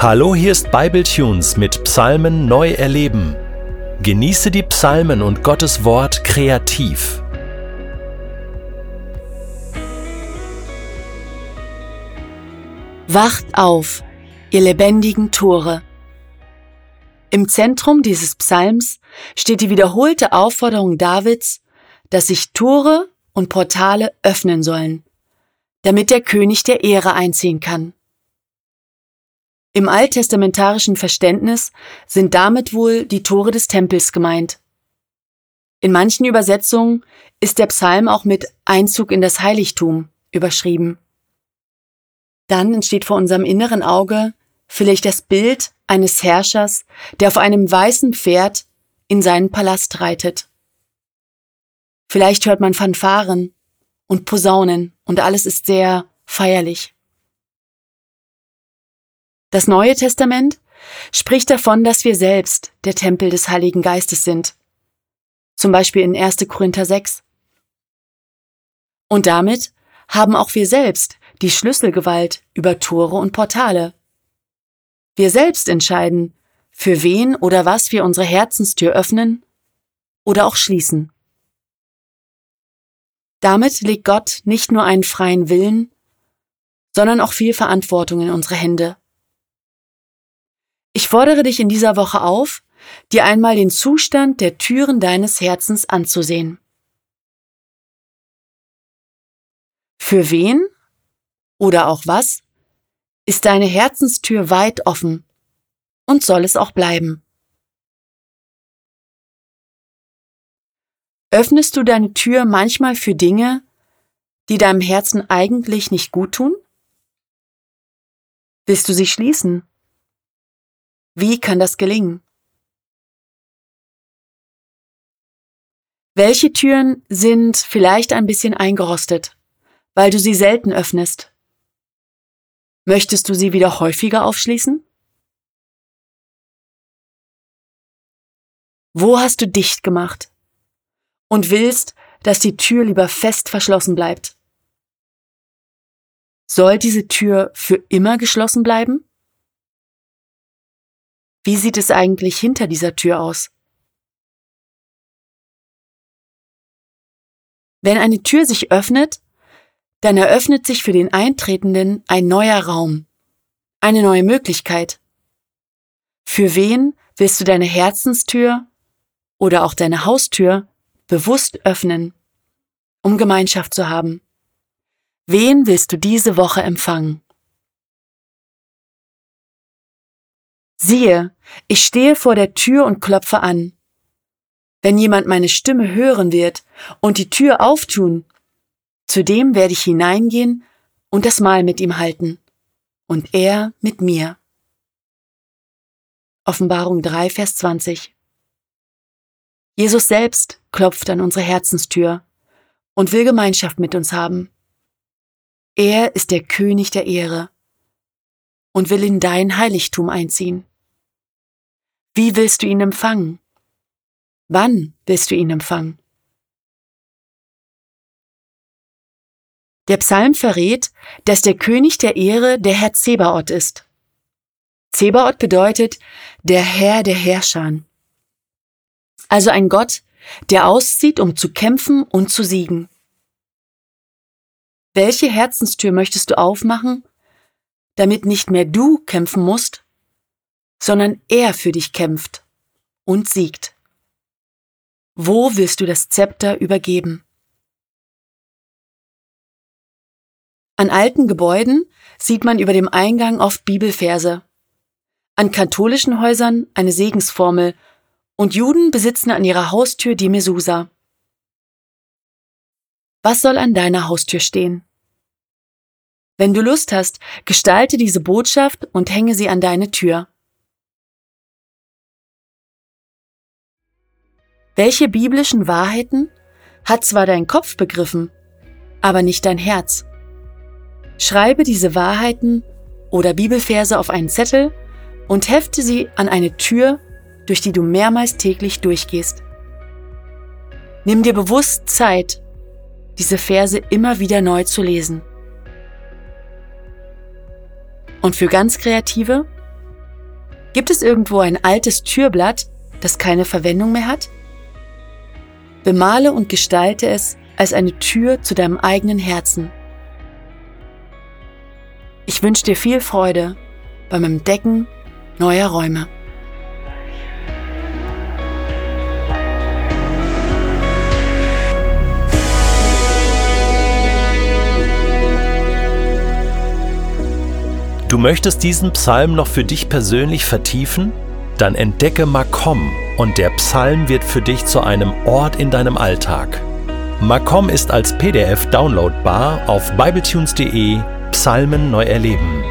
Hallo, hier ist Bibletunes mit Psalmen neu erleben. Genieße die Psalmen und Gottes Wort kreativ. Wacht auf, ihr lebendigen Tore. Im Zentrum dieses Psalms steht die wiederholte Aufforderung Davids, dass sich Tore und Portale öffnen sollen, damit der König der Ehre einziehen kann. Im alttestamentarischen Verständnis sind damit wohl die Tore des Tempels gemeint. In manchen Übersetzungen ist der Psalm auch mit Einzug in das Heiligtum überschrieben. Dann entsteht vor unserem inneren Auge vielleicht das Bild eines Herrschers, der auf einem weißen Pferd in seinen Palast reitet. Vielleicht hört man Fanfaren und Posaunen und alles ist sehr feierlich. Das Neue Testament spricht davon, dass wir selbst der Tempel des Heiligen Geistes sind. Zum Beispiel in 1. Korinther 6. Und damit haben auch wir selbst die Schlüsselgewalt über Tore und Portale. Wir selbst entscheiden, für wen oder was wir unsere Herzenstür öffnen oder auch schließen. Damit legt Gott nicht nur einen freien Willen, sondern auch viel Verantwortung in unsere Hände. Ich fordere dich in dieser Woche auf, dir einmal den Zustand der Türen deines Herzens anzusehen. Für wen oder auch was ist deine Herzenstür weit offen und soll es auch bleiben. Öffnest du deine Tür manchmal für Dinge, die deinem Herzen eigentlich nicht gut tun? Willst du sie schließen? Wie kann das gelingen? Welche Türen sind vielleicht ein bisschen eingerostet, weil du sie selten öffnest? Möchtest du sie wieder häufiger aufschließen? Wo hast du dicht gemacht und willst, dass die Tür lieber fest verschlossen bleibt? Soll diese Tür für immer geschlossen bleiben? Wie sieht es eigentlich hinter dieser Tür aus? Wenn eine Tür sich öffnet, dann eröffnet sich für den Eintretenden ein neuer Raum, eine neue Möglichkeit. Für wen willst du deine Herzenstür oder auch deine Haustür bewusst öffnen, um Gemeinschaft zu haben? Wen willst du diese Woche empfangen? Siehe, ich stehe vor der Tür und klopfe an. Wenn jemand meine Stimme hören wird und die Tür auftun, zu dem werde ich hineingehen und das Mahl mit ihm halten, und er mit mir. Offenbarung 3, Vers 20. Jesus selbst klopft an unsere Herzenstür und will Gemeinschaft mit uns haben. Er ist der König der Ehre und will in dein Heiligtum einziehen. Wie willst du ihn empfangen? Wann willst du ihn empfangen? Der Psalm verrät, dass der König der Ehre der Herr Zebaoth ist. Zebaoth bedeutet der Herr der Herrscher. Also ein Gott, der auszieht, um zu kämpfen und zu siegen. Welche Herzenstür möchtest du aufmachen, damit nicht mehr du kämpfen musst, sondern er für dich kämpft und siegt. Wo willst du das Zepter übergeben? An alten Gebäuden sieht man über dem Eingang oft Bibelverse. An katholischen Häusern eine Segensformel und Juden besitzen an ihrer Haustür die Mesusa. Was soll an deiner Haustür stehen? Wenn du Lust hast, gestalte diese Botschaft und hänge sie an deine Tür. Welche biblischen Wahrheiten hat zwar dein Kopf begriffen, aber nicht dein Herz? Schreibe diese Wahrheiten oder Bibelverse auf einen Zettel und hefte sie an eine Tür, durch die du mehrmals täglich durchgehst. Nimm dir bewusst Zeit, diese Verse immer wieder neu zu lesen. Und für ganz Kreative, Gibt es irgendwo ein altes Türblatt, das keine Verwendung mehr hat? Bemale und gestalte es als eine Tür zu deinem eigenen Herzen. Ich wünsche dir viel Freude beim Entdecken neuer Räume. Du möchtest diesen Psalm noch für dich persönlich vertiefen? Dann entdecke Makom und der Psalm wird für dich zu einem Ort in deinem Alltag. Makom ist als PDF downloadbar auf bibletunes.de Psalmen neu erleben.